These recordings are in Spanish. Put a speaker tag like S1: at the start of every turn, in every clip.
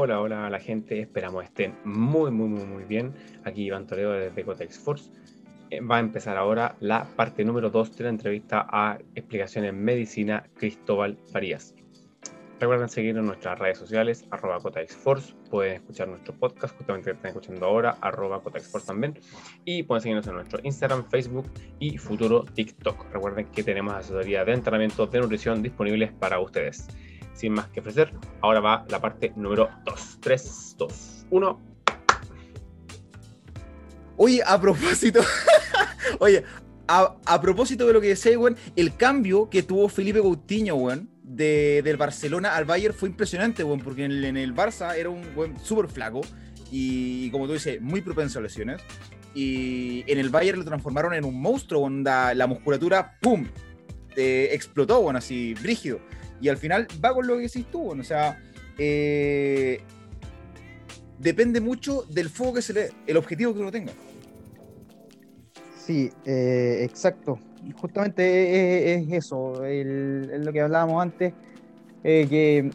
S1: Hola, hola a la gente, esperamos estén muy, muy, muy, muy bien. Aquí Iván Toledo desde Cotex Force. Eh, va a empezar ahora la parte número 2 de la entrevista a Explicaciones Medicina Cristóbal Farías. Recuerden seguirnos en nuestras redes sociales, arroba Force. Pueden escuchar nuestro podcast, justamente que están escuchando ahora, arroba Force también. Y pueden seguirnos en nuestro Instagram, Facebook y futuro TikTok. Recuerden que tenemos asesoría de entrenamiento de nutrición disponibles para ustedes sin más que ofrecer, ahora va la parte número 2. 3, 2, 1.
S2: Oye, a propósito, oye, a, propósito de lo que decía, weón, el cambio que tuvo Felipe Coutinho, weón, de, del Barcelona al Bayern fue impresionante, weón, porque en, el Barça era un weón súper flaco y, como tú dices, muy propenso a lesiones. Y en el Bayern lo transformaron en un monstruo, onda, la musculatura, ¡pum! Eh, explotó, bueno, así, brígido. Y al final va con lo que decís tú, o sea, eh, depende mucho del fuego que se le el objetivo que uno tenga.
S3: Sí, eh, exacto. Justamente es, eso, es lo que hablábamos antes, eh, que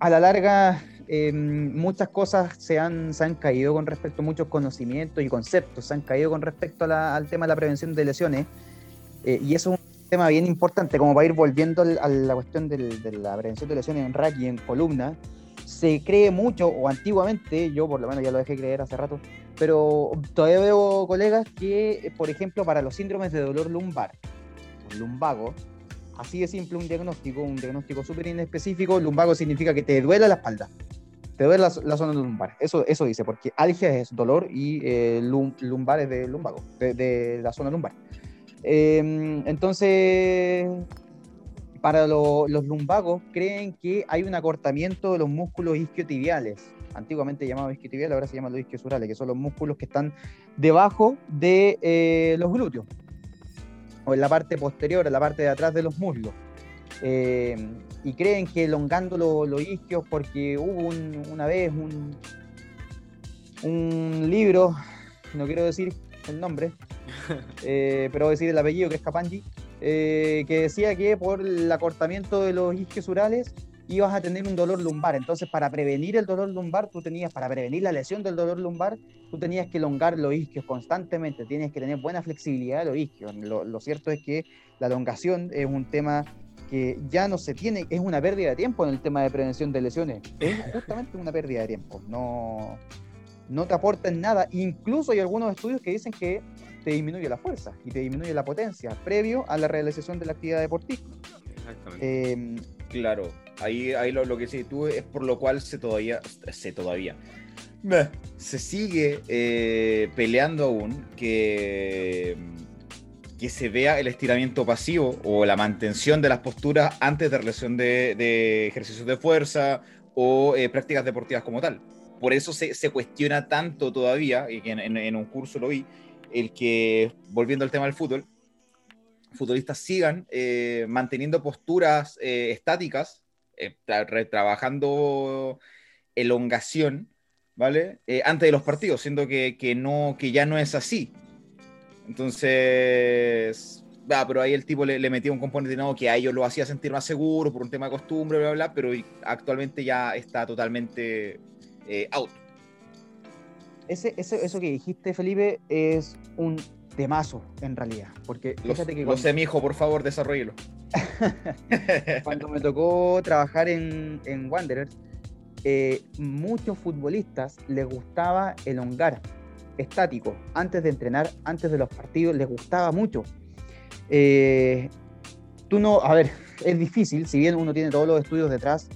S3: a la larga muchas cosas se han, se han caído con respecto a muchos conocimientos y conceptos, se han caído con respecto al tema de la prevención de lesiones. y eso es tema bien importante, como para ir volviendo a la cuestión de la prevención de lesiones en rack en columna, se cree mucho, o antiguamente, yo por lo menos ya lo dejé creer hace rato, pero todavía veo colegas que, por ejemplo, para los síndromes de dolor lumbar, lumbago, así de simple un diagnóstico, un diagnóstico súper inespecífico, lumbago significa que te duele la espalda, te duele la, zona lumbar, eso, eso dice, porque algia es dolor y eh, lumbar es de lumbago, de la zona lumbar. Em, entonces, para los lumbagos creen que hay un acortamiento de los músculos isquiotibiales, antiguamente llamados isquiotibiales, ahora se llaman los isquiosurales, que son los músculos que están debajo de eh, los glúteos, o en la parte posterior, en la parte de atrás de los muslos. Em, y creen que elongando los, isquios, porque hubo una vez un, un libro, no quiero decir el nombre, eh, pero decir el apellido que es Capangi, eh, que decía que por el acortamiento de los isquios urales ibas a tener un dolor lumbar. Entonces, para prevenir el dolor lumbar, tú tenías, para prevenir la lesión del dolor lumbar, tú tenías que elongar los isquios constantemente, tienes que tener buena flexibilidad de los isquios. Lo, cierto es que la elongación es un tema que ya no se tiene, es una pérdida de tiempo en el tema de prevención de lesiones. Es justamente una pérdida de tiempo. No, no te aportan nada. Incluso hay algunos estudios que dicen que te disminuye la fuerza y te disminuye la potencia previo a la realización de la actividad deportiva.
S2: Exactamente. Em, claro, ahí, ahí lo, que sí tú es por lo cual se todavía, se todavía, se sigue eh, peleando aún que, que se vea el estiramiento pasivo o la mantención de las posturas antes de realización de, ejercicios de fuerza o eh, prácticas deportivas como tal. Por eso se, cuestiona tanto todavía, y que en, un curso lo vi, el que, volviendo al tema del fútbol, futbolistas sigan eh, manteniendo posturas eh, estáticas, eh, trabajando elongación, ¿vale? antes de los partidos, siendo que, no, que ya no es así. Entonces, va, pero ahí el tipo le, metía un componente no, que a ellos lo hacía sentir más seguro por un tema de costumbre, bla, bla, pero actualmente ya está totalmente out
S3: ese, eso que dijiste, Felipe, es un temazo en realidad. Porque
S2: lo, que lo sé, mi hijo, por favor, desarrollelo.
S3: cuando me tocó trabajar en, en Wanderers, eh, muchos futbolistas les gustaba elongar estático antes de entrenar, antes de los partidos, les gustaba mucho. Eh, tú no, a ver, es difícil, si bien uno tiene todos los estudios detrás,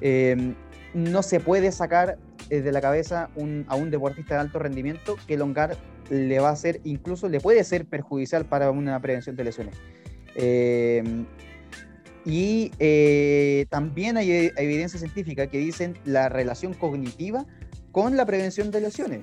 S3: eh, no se puede sacar eh, de la cabeza a un deportista de alto rendimiento que elongar le va a ser, incluso le puede ser perjudicial para una prevención de lesiones. Em, y eh, también hay, evidencia científica que dicen la relación cognitiva con la prevención de lesiones.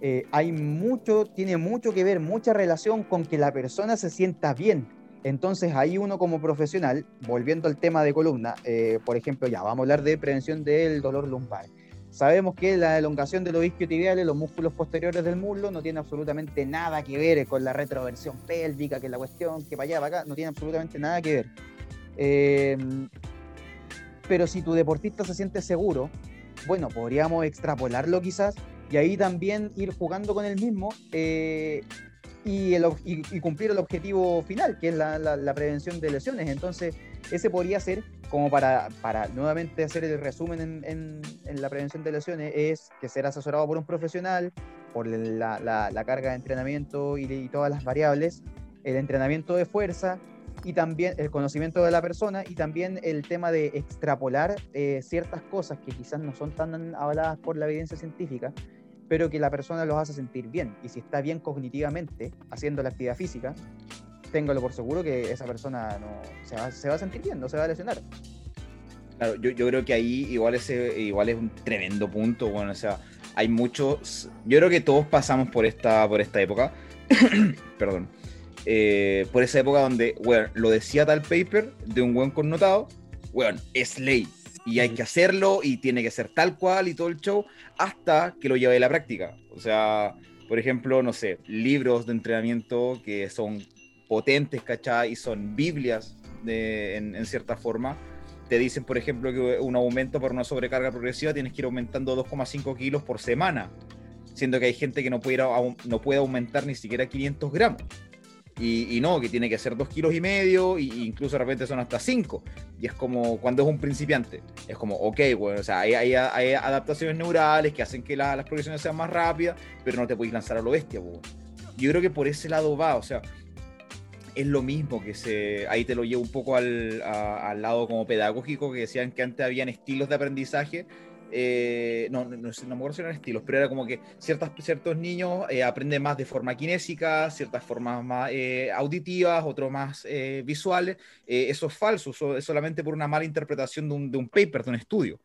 S3: Eh, hay mucho, tiene mucho que ver, mucha relación con que la persona se sienta bien. Entonces ahí uno como profesional, volviendo al tema de columna, por ejemplo, ya vamos a hablar de prevención del dolor lumbar. Sabemos que la elongación de los isquiotibiales, los músculos posteriores del muslo, no tiene absolutamente nada que ver con la retroversión pélvica, que es la cuestión, que para allá, para acá, no tiene absolutamente nada que ver. Eh, pero si tu deportista se siente seguro bueno, podríamos extrapolarlo quizás y ahí también ir jugando con el mismo eh, y, el, y, cumplir el objetivo final, que es la, la, prevención de lesiones. Entonces, ese podría ser, como para, para nuevamente hacer el resumen en, en, la prevención de lesiones, es que ser asesorado por un profesional, por la, la carga de entrenamiento y, y todas las variables, el entrenamiento de fuerza, y también el conocimiento de la persona y también el tema de extrapolar eh, ciertas cosas que quizás no son tan avaladas por la evidencia científica, pero que la persona los hace sentir bien. Y si está bien cognitivamente haciendo la actividad física, téngalo por seguro que esa persona no, se, va, se va a sentir bien, no se va a lesionar.
S2: Claro, yo, yo creo que ahí igual es, igual es un tremendo punto, bueno, o sea, hay muchos, yo creo que todos pasamos por esta, por esta época, perdón, eh, por esa época donde, bueno, lo decía tal paper de un buen connotado, bueno, es ley y hay que hacerlo y tiene que ser tal cual y todo el show hasta que lo lleve a la práctica. O sea, por ejemplo, no sé, libros de entrenamiento que son potentes, ¿cachai? Y son Biblias de, en, cierta forma. Te dicen, por ejemplo, que un aumento por una sobrecarga progresiva tienes que ir aumentando 2,5 kilos por semana, siendo que hay gente que no puede, no puede aumentar ni siquiera 500 gramos. Y, no, que tiene que ser dos kilos y medio, e incluso de repente son hasta cinco. Y es como cuando es un principiante. Es como, ok, bueno, o sea, hay, hay, adaptaciones neurales que hacen que las progresiones sean más rápidas, pero no te puedes lanzar a lo bestia, Yo creo que por ese lado va, o sea, es lo mismo que se. Ahí te lo llevo un poco al, al lado como pedagógico, que decían que antes habían estilos de aprendizaje eh, no, no, no, me acuerdo si eran estilos, pero era como que ciertas, ciertos niños eh, aprenden más de forma kinésica, ciertas formas más eh, auditivas, otros más visuales. eso es falso, eso es solamente por una mala interpretación de un, de un paper, de un estudio.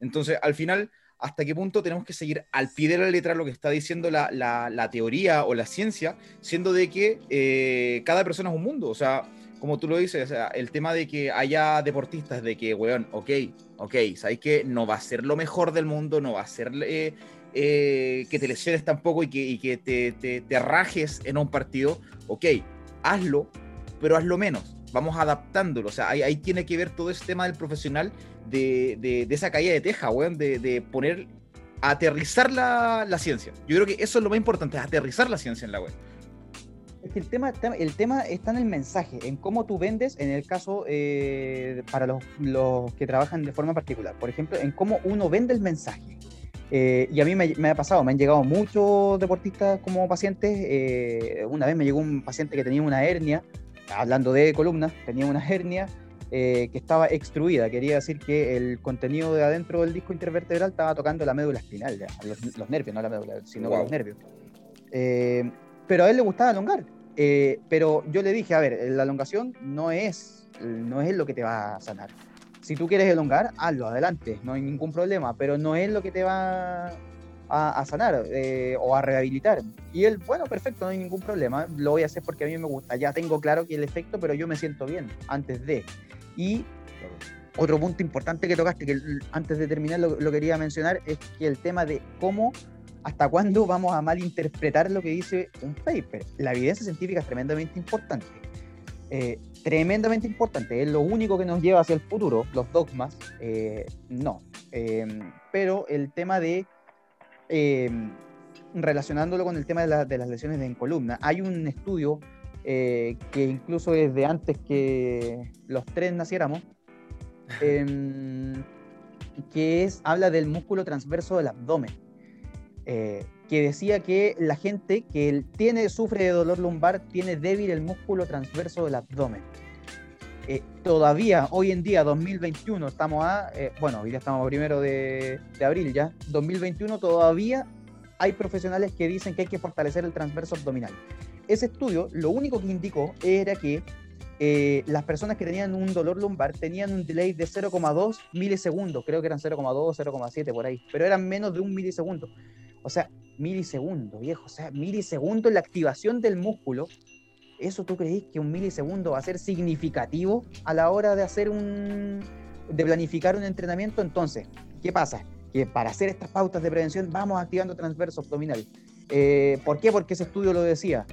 S2: Entonces, al final, hasta qué punto tenemos que seguir al pie de la letra lo que está diciendo la, la, la teoría o la ciencia, siendo de que cada persona es un mundo. O sea, como tú lo dices, el tema de que haya deportistas, de que, weón, ok, ok, sabes que no va a ser lo mejor del mundo, no va a ser eh, eh, que te lesiones tampoco y que, y que te, te, rajes en un partido, ok, hazlo, pero hazlo menos. Vamos adaptándolo. O sea, ahí, tiene que ver todo ese tema del profesional de, de, de esa caída de teja, weón, de, de poner, aterrizar la, la, ciencia. Yo creo que eso es lo más importante, aterrizar la ciencia en la web.
S3: Es que el tema, el tema está en el mensaje, en cómo tú vendes, en el caso eh, para los, los, que trabajan de forma particular. Por ejemplo, en cómo uno vende el mensaje. Eh, y a mí me, ha pasado, me han llegado muchos deportistas como pacientes. Eh, una vez me llegó un paciente que tenía una hernia, hablando de columnas, tenía una hernia que estaba extruida. Quería decir que el contenido de adentro del disco intervertebral estaba tocando la médula espinal, los, nervios, no la médula, sino los nervios pero a él le gustaba alongar. Eh, pero yo le dije, a ver, la elongación no es, no es lo que te va a sanar. Si tú quieres elongar, hazlo, adelante, no hay ningún problema, pero no es lo que te va a, sanar eh, o a rehabilitar. Y él, bueno, perfecto, no hay ningún problema, lo voy a hacer porque a mí me gusta. Ya tengo claro que el efecto, pero yo me siento bien antes de. Y otro punto importante que tocaste, que antes de terminar lo, lo quería mencionar, es que el tema de cómo ¿Hasta cuándo vamos a malinterpretar lo que dice un paper? La evidencia científica es tremendamente importante. Eh, tremendamente importante. Es lo único que nos lleva hacia el futuro. Los dogmas, eh, no. Em, pero el tema de. Relacionándolo con el tema de, las lesiones en columna, hay un estudio eh, que incluso desde antes que los tres naciéramos, em, que es, habla del músculo transverso del abdomen. Eh, que decía que la gente que tiene, sufre de dolor lumbar tiene débil el músculo transverso del abdomen. Eh, todavía, hoy en día, 2021, estamos a, eh, bueno, hoy ya estamos primero de, abril ya, 2021 todavía hay profesionales que dicen que hay que fortalecer el transverso abdominal. Ese estudio lo único que indicó era que las personas que tenían un dolor lumbar tenían un delay de 0,2 milisegundos, creo que eran 0,2, 0,7 por ahí, pero eran menos de un milisegundo. O sea, milisegundo, viejo. O sea, milisegundo en la activación del músculo. ¿Eso tú crees que un milisegundo va a ser significativo a la hora de hacer un. de planificar un entrenamiento? Entonces, ¿qué pasa? Que para hacer estas pautas de prevención vamos activando transverso abdominal. Eh, ¿Por qué? Porque ese estudio lo decía.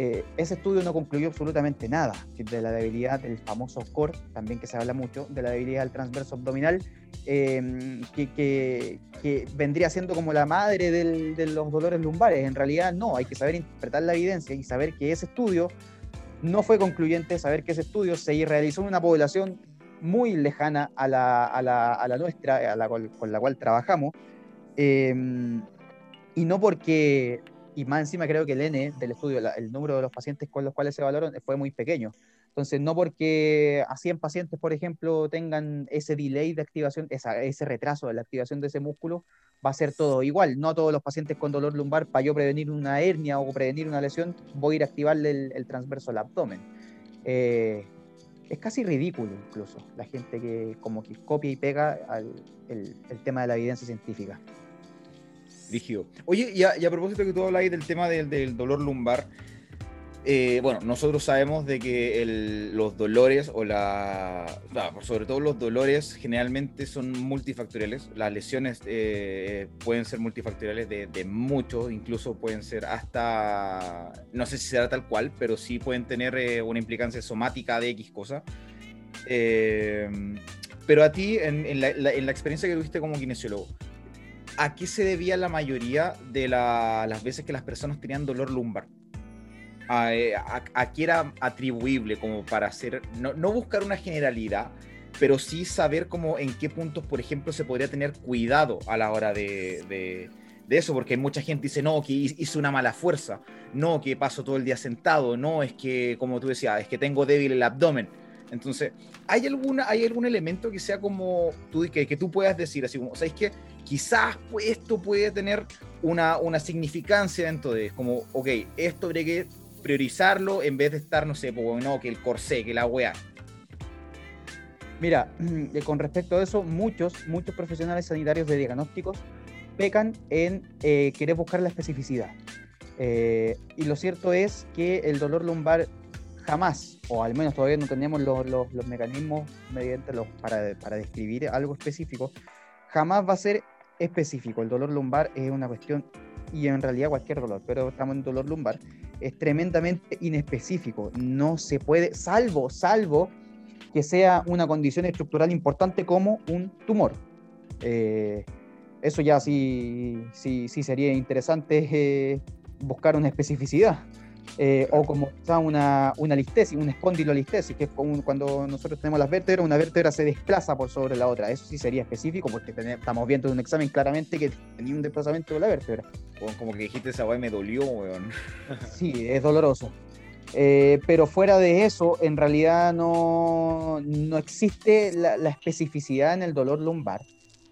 S3: Eh, ese estudio no concluyó absolutamente nada de la debilidad del famoso core, también que se habla mucho, de la debilidad del transverso abdominal em, que, vendría siendo como la madre de los dolores lumbares. En realidad no, hay que saber interpretar la evidencia y saber que ese estudio no fue concluyente, saber que ese estudio se realizó en una población muy lejana a la, a la, a nuestra, con la cual trabajamos, em, y no porque, y más encima creo que el N del estudio, el número de los pacientes con los cuales se valoraron fue muy pequeño. Entonces, no porque a 100 pacientes, por ejemplo, tengan ese delay de activación, ese retraso de la activación de ese músculo, va a ser todo igual. No todos los pacientes con dolor lumbar, para yo prevenir una hernia o prevenir una lesión, voy a ir a activarle el, transverso al abdomen. Eh, es casi ridículo incluso la gente que como que copia y pega el, tema de la evidencia científica.
S2: Rígido. Oye, y a, propósito que tú habláis del tema del, dolor lumbar, eh, bueno, nosotros sabemos de que los dolores o la... sobre todo los dolores generalmente son multifactoriales. Las lesiones eh, pueden ser multifactoriales de, de, muchos, incluso pueden ser hasta, no sé si será tal cual, pero sí pueden tener eh, una implicancia somática de X cosa. pero a ti, en, la, en la experiencia que tuviste como kinesiólogo, ¿a qué se debía la mayoría de las veces que las personas tenían dolor lumbar? Eh, a, qué era atribuible como para hacer, no, buscar una generalidad, pero sí saber cómo en qué puntos, por ejemplo, se podría tener cuidado a la hora de, eso, porque mucha gente dice, no, que hice una mala fuerza, no, que paso todo el día sentado, no, es que, como tú decías, es que tengo débil el abdomen. Entonces, ¿hay, alguna, ¿hay algún elemento que sea como tú, que, que tú puedas decir, así como, ¿sabes que Quizás pues, esto puede tener una, una significancia dentro de, como, ok, esto habría que priorizarlo en vez de estar, no sé, pues, no, que el corsé, que la weá.
S3: Mira, con respecto a eso, muchos, muchos profesionales sanitarios de diagnósticos pecan en eh, querer buscar la especificidad. Eh, y lo cierto es que el dolor lumbar jamás, o al menos todavía no tenemos los, los, los mecanismos mediante los, para, para describir algo específico, jamás va a ser específico. El dolor lumbar es una cuestión y en realidad cualquier dolor, pero estamos en dolor lumbar, es tremendamente inespecífico. No se puede, salvo, salvo que sea una condición estructural importante como un tumor. Eh, eso ya sí, sí, sí sería interesante eh, buscar una especificidad. Eh, o como una, una listesis, una espondilolistesis, que es cuando nosotros tenemos las vértebras, una vértebra se desplaza por sobre la otra. Eso sí sería específico porque estamos viendo en un examen claramente que tenía un desplazamiento de la vértebra.
S2: Como que dijiste esa y me dolió, weón.
S3: Sí, es doloroso. Eh, pero fuera de eso, en realidad no, no existe la, la especificidad en el dolor lumbar.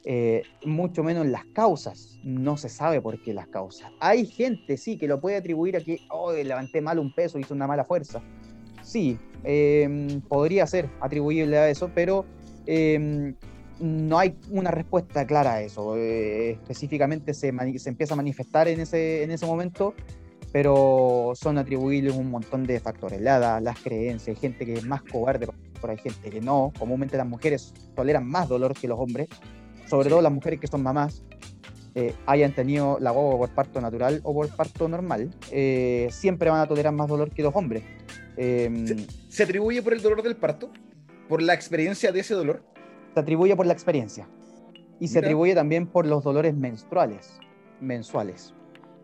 S3: Eh, mucho menos las causas. No se sabe por qué las causas. Hay gente, sí, que lo puede atribuir a que, oh, levanté mal un peso, hice una mala fuerza. Sí, em, podría ser atribuible a eso, pero em, no hay una respuesta clara a eso. Eh, específicamente se, se, empieza a manifestar en ese, en ese momento, pero son atribuibles un montón de factores. La edad, las creencias, hay gente que es más cobarde, por hay gente que no. Comúnmente las mujeres toleran más dolor que los hombres sobre todo las mujeres que son mamás, eh, hayan tenido la guagua por parto natural o por parto normal, eh, siempre van a tolerar más dolor que los hombres.
S2: Em, ¿Se, atribuye por el dolor del parto? ¿Por la experiencia de ese dolor?
S3: Se atribuye por la experiencia. Y se atribuye también por los dolores menstruales, mensuales.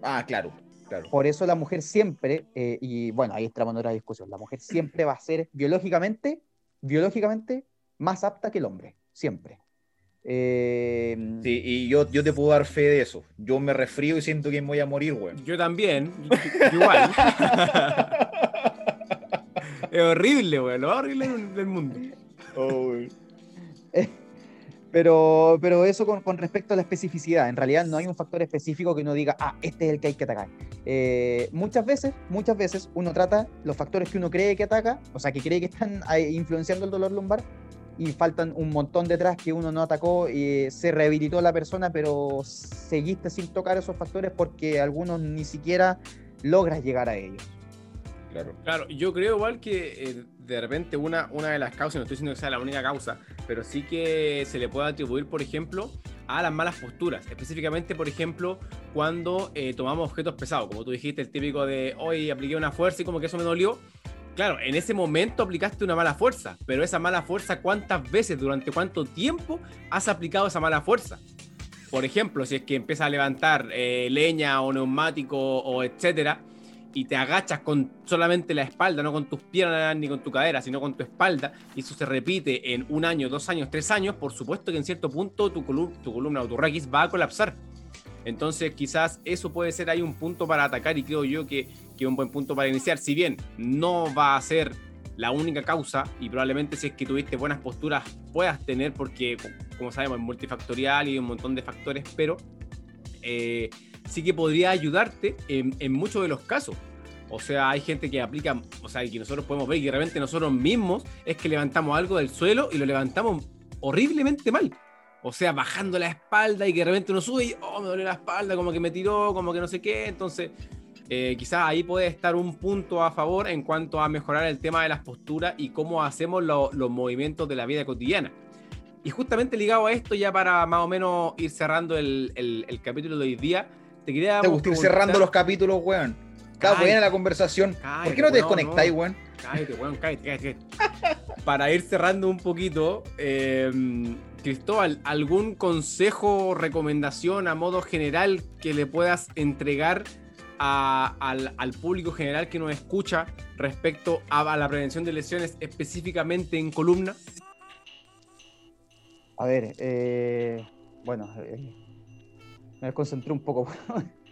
S2: Ah, claro, claro.
S3: Por eso la mujer siempre, eh, y bueno, ahí entramos en otra discusión, la mujer siempre va a ser biológicamente, biológicamente más apta que el hombre, siempre.
S2: Eh, sí, y yo, yo te puedo dar fe de eso. Yo me resfrío y siento que me voy a morir, güey.
S1: Yo también, igual. es horrible, güey, lo más horrible del mundo. Oh,
S3: pero, pero eso con, con, respecto a la especificidad, en realidad no hay un factor específico que uno diga, ah, este es el que hay que atacar. Eh, muchas veces, muchas veces uno trata los factores que uno cree que ataca, o sea, que cree que están influenciando el dolor lumbar, y faltan un montón detrás que uno no atacó y se rehabilitó la persona, pero seguiste sin tocar esos factores porque algunos ni siquiera logras llegar a ellos.
S1: Claro. Claro, yo creo igual que eh, de repente una, una de las causas, no estoy diciendo que sea la única causa, pero sí que se le puede atribuir, por ejemplo, a las malas posturas. Específicamente, por ejemplo, cuando eh, tomamos objetos pesados, como tú dijiste, el típico de hoy apliqué una fuerza y como que eso me dolió claro, en ese momento aplicaste una mala fuerza, pero esa mala fuerza, ¿cuántas veces, durante cuánto tiempo has aplicado esa mala fuerza? Por ejemplo, si es que empiezas a levantar eh, leña o neumático o etcétera, y te agachas con solamente la espalda, no con tus piernas ni con tu cadera, sino con tu espalda, y eso se repite en un año, dos años, tres años, por supuesto que en cierto punto tu, tu columna o tu raquis va a colapsar. Entonces quizás eso puede ser ahí un punto para atacar y creo yo que, un buen punto para iniciar. Si bien no va a ser la única causa y probablemente si es que tuviste buenas posturas puedas tener porque como sabemos es multifactorial y un montón de factores, pero eh, sí que podría ayudarte en, muchos de los casos. O sea, hay gente que aplica, o sea, que nosotros podemos ver que de repente nosotros mismos es que levantamos algo del suelo y lo levantamos horriblemente mal. O sea, bajando la espalda y que de repente uno sube y, oh, me duele la espalda, como que me tiró, como que no sé qué. Entonces, eh, quizás ahí puede estar un punto a favor en cuanto a mejorar el tema de las posturas y cómo hacemos los movimientos de la vida cotidiana. Y justamente ligado a esto, ya para más o menos ir cerrando el, el, capítulo de hoy día, te quería.
S2: Te gusta ir cerrando los capítulos, weón. Está buena la conversación. ¿Por qué no te desconectáis, weón?
S1: Cállate, weón, cállate, cállate. para ir cerrando un poquito, eh, Cristóbal, ¿algún consejo o recomendación a modo general que le puedas entregar al, público general que nos escucha respecto a, la prevención de lesiones específicamente en columna?
S3: A ver, eh, bueno, eh, me concentré un poco.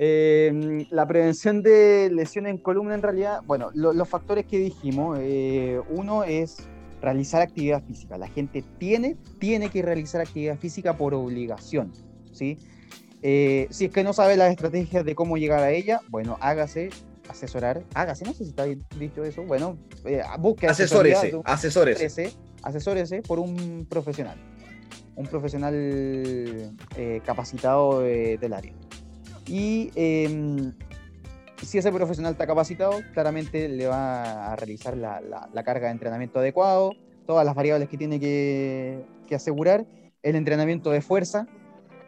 S3: Eh, la prevención de lesiones en columna, en realidad, bueno, los factores que dijimos, uno es realizar actividad física. La gente tiene, tiene que realizar actividad física por obligación, ¿sí? Eh, si es que no sabe las estrategias de cómo llegar a ella, bueno, hágase asesorar, hágase, no sé si está dicho eso, bueno, eh, busque
S2: asesórese,
S3: asesórese, asesórese por un profesional, un profesional eh, capacitado del área. Y em, si ese profesional está capacitado, claramente le va a realizar la, carga de entrenamiento adecuado, todas las variables que tiene que, asegurar, el entrenamiento de fuerza,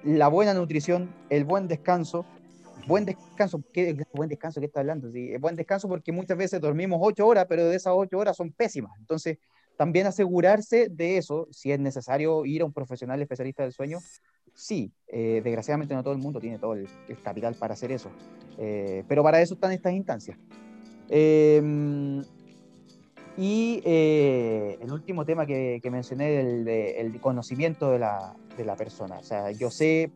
S3: la buena nutrición, el buen descanso. Buen descanso, ¿qué buen descanso que está hablando? Sí, buen descanso porque muchas veces dormimos ocho horas, pero de esas ocho horas son pésimas. Entonces, también asegurarse de eso, si es necesario ir a un profesional especialista del sueño, sí, eh, desgraciadamente no todo el mundo tiene todo el capital para hacer eso. Eh, pero para eso están estas instancias. Em, y eh, el último tema que, mencioné, el, el conocimiento de la, de la, persona. O sea, yo sé,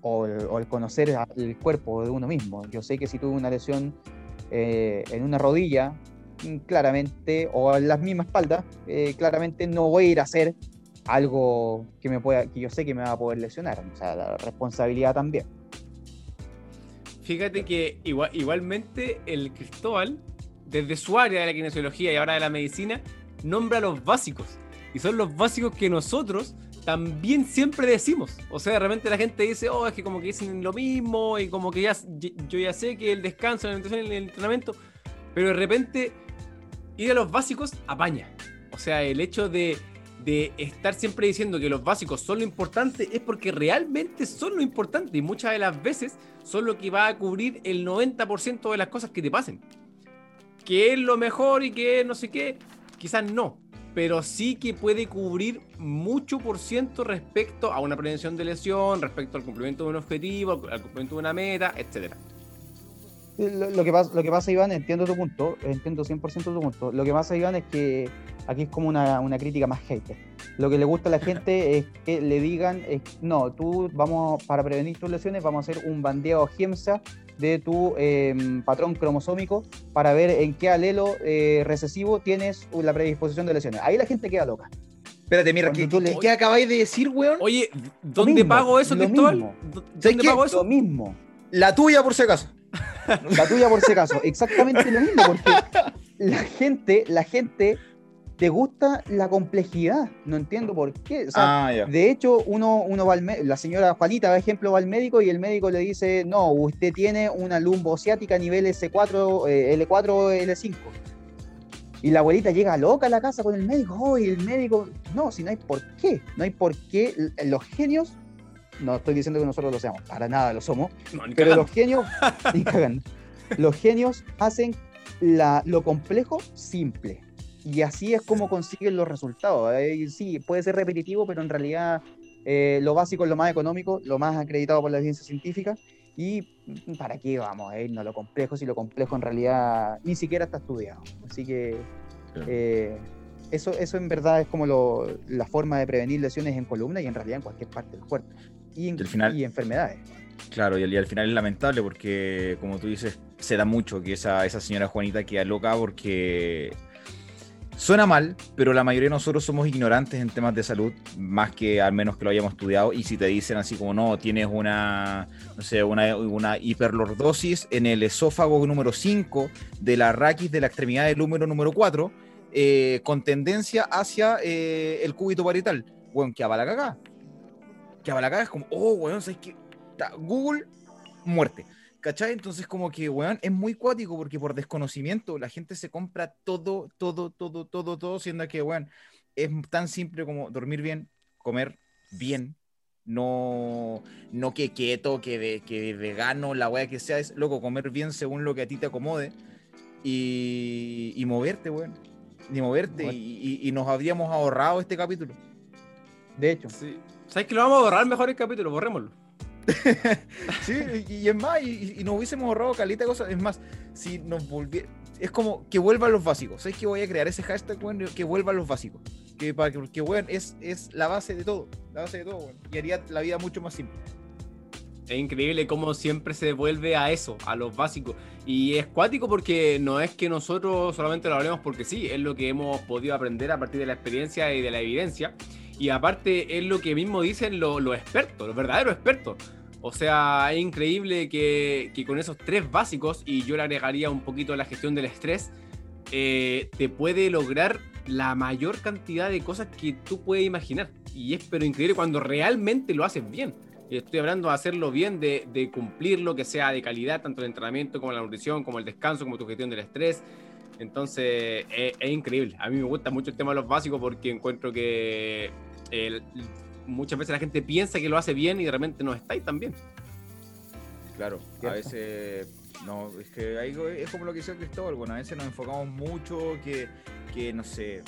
S3: o el, conocer el cuerpo de uno mismo, yo sé que si tuve una lesión eh, en una rodilla, mm, claramente, o en la misma espalda, claramente no voy a ir a hacer algo que, me pueda, que yo sé que me va a poder lesionar. O sea, la responsabilidad también.
S1: Fíjate que igual, igualmente el Cristóbal, desde su área de la kinesiología y ahora de la medicina, nombra los básicos. Y son los básicos que nosotros también siempre decimos. O sea, de repente la gente dice, oh, es que como que dicen lo mismo y como que ya yo ya sé que el descanso, la alimentación y el entrenamiento, pero de repente ir a los básicos apaña. O sea, el hecho de de estar siempre diciendo que los básicos son lo importante es porque realmente son lo importante y muchas de las veces son lo que va a cubrir el 90% de las cosas que te pasen. Que es lo mejor y que no sé qué, quizás no, pero sí que puede cubrir mucho por ciento respecto a una prevención de lesión, respecto al cumplimiento de un objetivo, al cumplimiento de una meta, etcétera.
S3: Lo, que pasa, lo que pasa, Iván, entiendo tu punto, entiendo 100% tu punto. Lo que pasa, Iván, es que aquí es como una, una crítica más hater. Lo que le gusta a la gente es que le digan, no, tú vamos, para prevenir tus lesiones, vamos a hacer un bandeo GEMSA de tu em, patrón cromosómico para ver en qué alelo eh, recesivo tienes la predisposición de lesiones. Ahí la gente queda loca.
S2: Espérate, mira, ¿qué, ¿qué, acabáis de decir, weón?
S1: Oye, ¿dónde pago eso, Cristóbal?
S3: ¿Dónde pago eso? Lo mismo.
S2: La tuya, por si acaso.
S3: La tuya, por si acaso. Exactamente lo mismo, porque la gente, la gente te gusta la complejidad. No entiendo por qué. Ah, de hecho, uno, uno va al la señora Juanita, por ejemplo, va al médico y el médico le dice, no, usted tiene una lumbociática a nivel S4, L4, L5. Y la abuelita llega loca a la casa con el médico, oh, y el médico, no, si no hay por qué, no hay por qué. Los genios, no estoy diciendo que nosotros lo seamos, para nada lo somos, pero los genios, los genios hacen lo complejo simple. Y así es como consiguen los resultados. Eh, sí, puede ser repetitivo, pero en realidad eh, lo básico es lo más económico, lo más acreditado por la ciencia científica. ¿Y para qué vamos a irnos a lo complejo si lo complejo en realidad ni siquiera está estudiado? Así que eh, eso, eso en verdad es como la forma de prevenir lesiones en columna y en realidad en cualquier parte del cuerpo. Y, en, y enfermedades.
S2: Claro, y, al final es lamentable porque, como tú dices, se da mucho que esa, esa señora Juanita queda loca porque suena mal, pero la mayoría de nosotros somos ignorantes en temas de salud, más que al menos que lo hayamos estudiado. Y si te dicen así como no, tienes una, no sé, una, una hiperlordosis en el esófago número 5 de la raquis de la extremidad del húmero número 4, eh, con tendencia hacia eh, el cúbito parietal. Bueno, que a la cagada. Que a la cagada es como, oh, bueno, ¿sabes qué? Google, muerte. ¿Cachai? Entonces, como que, weón, es muy cuático porque por desconocimiento la gente se compra todo, todo, todo, todo, todo, siendo que, weón, es tan simple como dormir bien, comer bien, no, no que quieto, que, de, que vegano, la weá que sea, es loco, comer bien según lo que a ti te acomode y, y moverte, weón. Ni moverte, y, y, nos habríamos ahorrado este capítulo.
S1: De hecho. Sí. ¿Sabes que lo vamos a ahorrar mejor el capítulo? Borrémoslo.
S2: sí, y, es más, y, nos hubiésemos ahorrado calita cosas. Es más, si nos volviera. Es como que vuelvan los básicos. ¿Sabes que voy a crear ese hashtag, Que vuelvan los básicos. Que, para que, bueno, es, es la base de todo. La base de todo, Y haría la vida mucho más simple.
S1: Es increíble cómo siempre se devuelve a eso, a los básicos. Y es cuático porque no es que nosotros solamente lo hablemos porque sí, es lo que hemos podido aprender a partir de la experiencia y de la evidencia. Y aparte es lo que mismo dicen los, expertos, los verdaderos expertos. O sea, es increíble que, con esos tres básicos, y yo le agregaría un poquito la gestión del estrés, eh, te puede lograr la mayor cantidad de cosas que tú puedes imaginar. Y es pero increíble cuando realmente lo haces bien. Estoy hablando de hacerlo bien, de, de cumplirlo, que sea de calidad, tanto el entrenamiento como la nutrición, como el descanso, como tu gestión del estrés. Entonces, es, es increíble. A mí me gusta mucho el tema de los básicos porque encuentro que muchas veces la gente piensa que lo hace bien y de repente no está ahí tan bien.
S2: Claro, a veces no, es que es como lo que dice Cristóbal, bueno, a veces nos enfocamos mucho que, que no sé,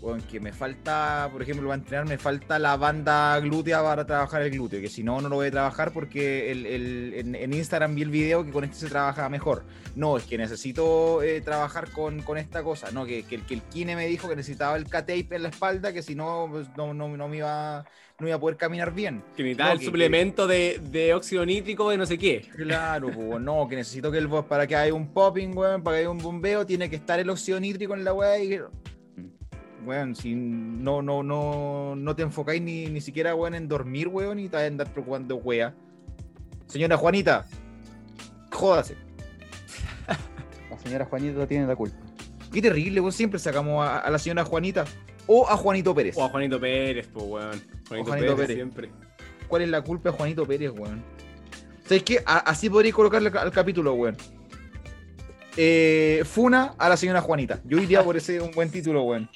S2: bueno, que me falta, por ejemplo, para entrenar, me falta la banda glútea para trabajar el glúteo, que si no, no lo voy a trabajar porque el, en, Instagram vi el video que con este se trabaja mejor. No, es que necesito eh, trabajar con, con, esta cosa. No, que, que, que, el kine me dijo que necesitaba el K-tape en la espalda, que si no, pues, no, no, no, me iba, no iba a poder caminar bien.
S1: Que necesitaba el suplemento de, de, óxido nítrico de no sé qué.
S2: Claro, pues, no, que necesito que el para que haya un popping, weón, para que haya un bombeo, tiene que estar el óxido nítrico en la weá y weón, si no, no, no, no te enfocáis ni, ni siquiera, weón, en dormir, weón, y te vas a andar preocupando, wea. Señora Juanita, jódase.
S3: La señora Juanita tiene la culpa.
S2: Qué terrible, weón, siempre sacamos a, la señora Juanita o a Juanito Pérez.
S1: O a Juanito Pérez, pues, weón. Juanito, Pérez, siempre.
S2: ¿Cuál es la culpa de Juanito Pérez, weón? ¿Sabes qué? así podría colocarle al capítulo, weón. Eh, Funa a la señora Juanita. Yo iría por ese un buen título, weón.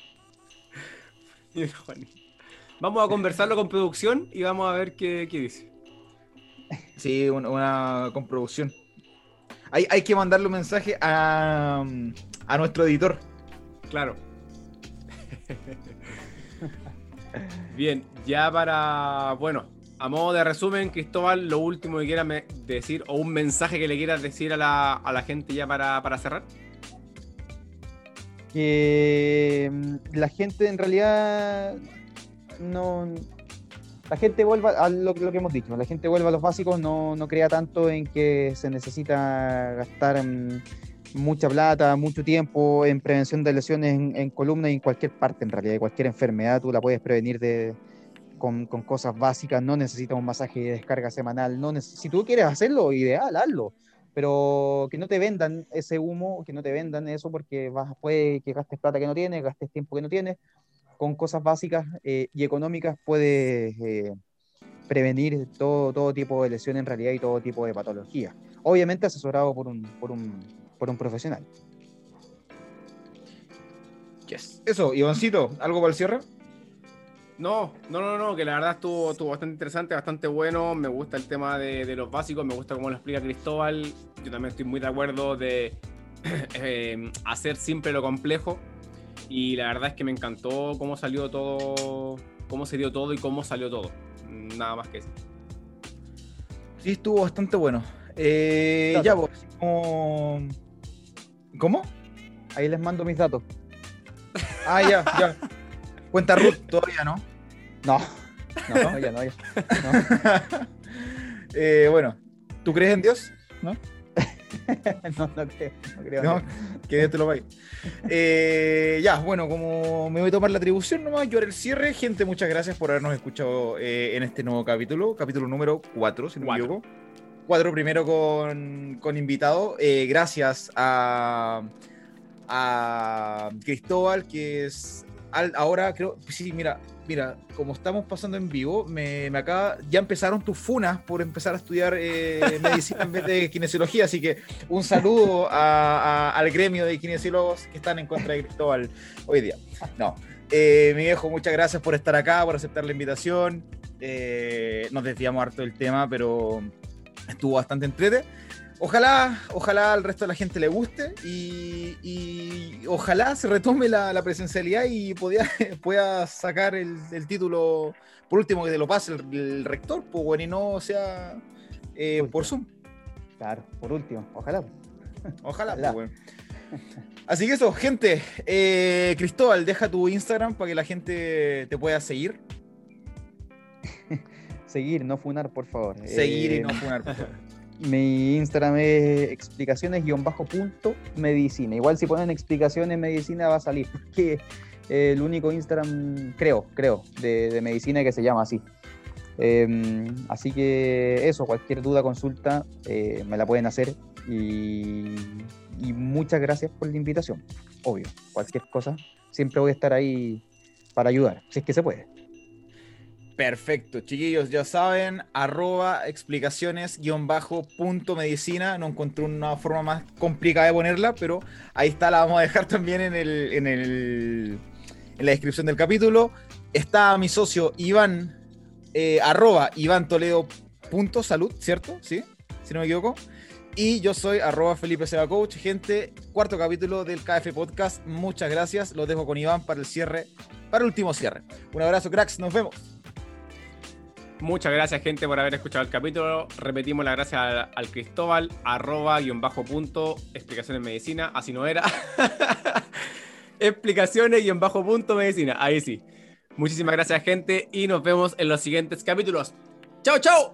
S1: Vamos a conversarlo con producción y vamos a ver qué, dice.
S2: Sí, una, con producción. Hay, hay, que mandarle un mensaje a, a nuestro editor.
S1: Claro. Bien, ya para. Bueno, a modo de resumen, Cristóbal, lo último que quieras decir o un mensaje que le quieras decir a la, a la gente ya para, para cerrar
S3: que mm, la gente en realidad no. La gente vuelva a lo, que hemos dicho, la gente vuelva a los básicos, no, no crea tanto en que se necesita gastar mm, mucha plata, mucho tiempo en prevención de lesiones en, columna y en cualquier parte en realidad, cualquier enfermedad tú la puedes prevenir de, con, con, cosas básicas, no necesitas un masaje de descarga semanal, no si tú quieres hacerlo, ideal, hazlo, pero que no te vendan ese humo, que no te vendan eso porque vas, puede que gastes plata que no tienes, gastes tiempo que no tienes, con cosas básicas eh, y económicas puedes eh, prevenir todo, todo tipo de lesión en realidad y todo tipo de patología. Obviamente asesorado por un, por un, por un profesional.
S2: Yes. Eso, Ivancito, ¿algo para el cierre?
S1: No, no, no, no, que la verdad estuvo, estuvo bastante interesante, bastante bueno. Me gusta el tema de, los básicos, me gusta cómo lo explica Cristóbal. Yo también estoy muy de acuerdo de
S4: eh, hacer simple lo complejo. Y la verdad es que me encantó cómo salió todo, cómo se dio todo y cómo salió todo. Nada más que eso.
S2: Sí, estuvo bastante bueno. Eh, ya, pues, como... ¿Cómo?
S3: Ahí les mando mis datos.
S2: Ah, ya, ya. Cuenta Ruth, todavía no.
S3: No, no, ya no, ya.
S2: eh, bueno, ¿tú crees en Dios?
S3: ¿No? no, no creo. No creo. No,
S2: que Dios te lo vaya. Eh, ya, bueno, como me voy a tomar la atribución nomás, yo haré el cierre. Gente, muchas gracias por habernos escuchado eh, en este nuevo capítulo, capítulo número 4, si no me equivoco. 4 primero con, con invitado. Eh, gracias a, a Cristóbal, que es ahora creo, sí, mira, mira, como estamos pasando en vivo, me, me acaba, ya empezaron tus funas por empezar a estudiar eh, medicina en vez de kinesiología, así que un saludo al gremio de kinesiólogos que están en contra de Cristóbal hoy día. No, eh, mi viejo, muchas gracias por estar acá, por aceptar la invitación. Eh, nos desviamos harto del tema, pero estuvo bastante entrete ojalá, ojalá al resto de la gente le guste y, ojalá se retome la, presencialidad y pueda, sacar el, título, por último, que te lo pase el, rector, pues bueno, y no sea eh, por Zoom.
S3: Claro, por último, ojalá.
S2: Ojalá, pues bueno. Así que eso, gente, eh, Cristóbal, deja tu Instagram para que la gente te pueda seguir.
S3: seguir, no funar, por favor.
S2: Seguir y no eh, funar, por favor.
S3: Mi Instagram es explicaciones-medicina. Igual si ponen explicaciones medicina va a salir, porque el único Instagram, creo, creo, de, medicina que se llama así. Em, así que eso, cualquier duda, consulta, eh, me la pueden hacer. Y, y, muchas gracias por la invitación. Obvio, cualquier cosa, siempre voy a estar ahí para ayudar, si es que se puede.
S2: Perfecto, chiquillos, ya saben, arroba explicaciones guion bajo punto medicina. No encontré una forma más complicada de ponerla, pero ahí está, la vamos a dejar también en, el, en, el, en la descripción del capítulo. Está mi socio Iván, eh, arroba Iván punto salud, ¿cierto? ¿Sí? Si no me equivoco. Y yo soy arroba Felipe Seba Coach. Gente, cuarto capítulo del KF Podcast. Muchas gracias. Los dejo con Iván para el cierre, para el último cierre. Un abrazo, cracks. Nos vemos.
S4: Muchas gracias, gente, por haber escuchado el capítulo. Repetimos la gracias al, Cristóbal, arroba, guion bajo punto, explicaciones medicina, así no era. explicaciones, guion bajo punto, medicina, ahí sí. Muchísimas gracias, gente, y nos vemos en los siguientes capítulos. ¡Chao, chao!